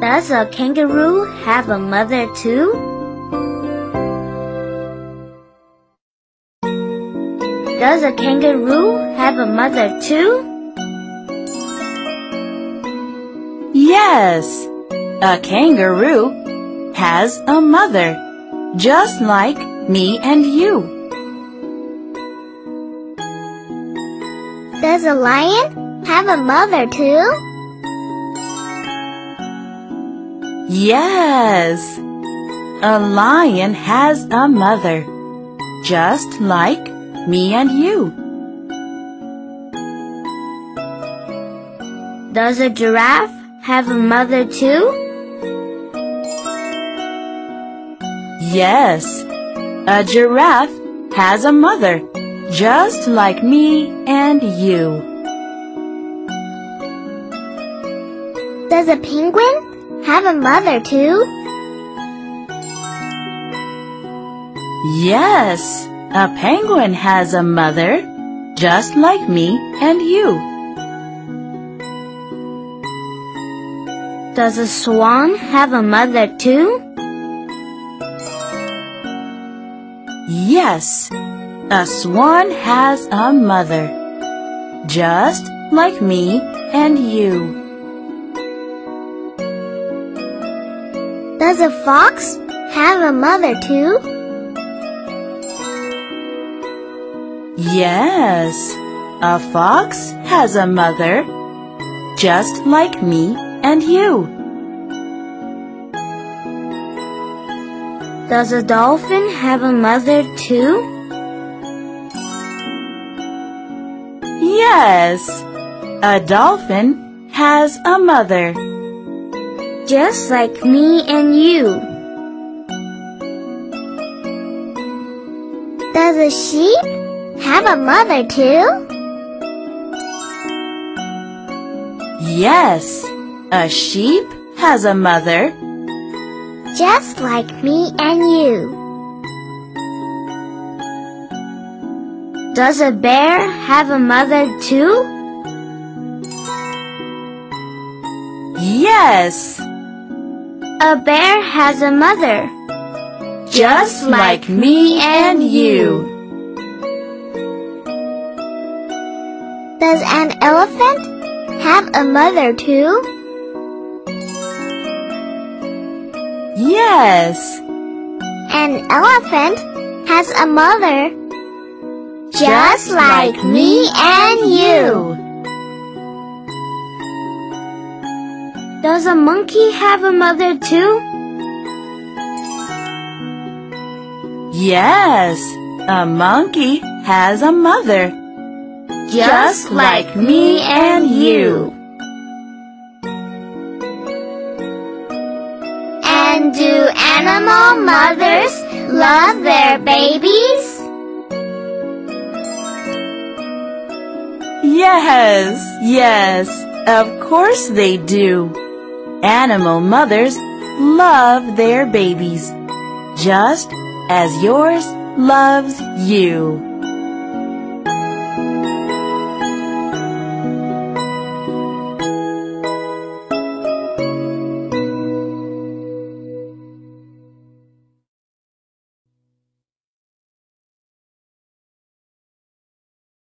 Does a kangaroo have a mother too? Does a kangaroo have a mother too? Yes, a kangaroo has a mother, just like me and you. Does a lion have a mother too? Yes, a lion has a mother, just like me and you. Does a giraffe have a mother too? Yes, a giraffe has a mother, just like me and you. Does a penguin have a mother too? Yes, a penguin has a mother, just like me and you. Does a swan have a mother too? Yes, a swan has a mother, just like me and you. Does a fox have a mother too? Yes, a fox has a mother, just like me and you. Does a dolphin have a mother too? Yes, a dolphin has a mother, Just like me and you. Does a sheep have a mother too? Yes, a sheep has a mother, Just like me and you. Does a bear have a mother too? yes, A bear has a mother. just like me and you. Does an elephant have a mother too? Yes, An elephant has a mother. Just like me and you. Does a monkey have a mother too? Yes, a monkey has a mother, just like me and you. And do animal mothers love their babies? Yes, yes, of course they do. Animal mothers love their babies, just as yours loves you.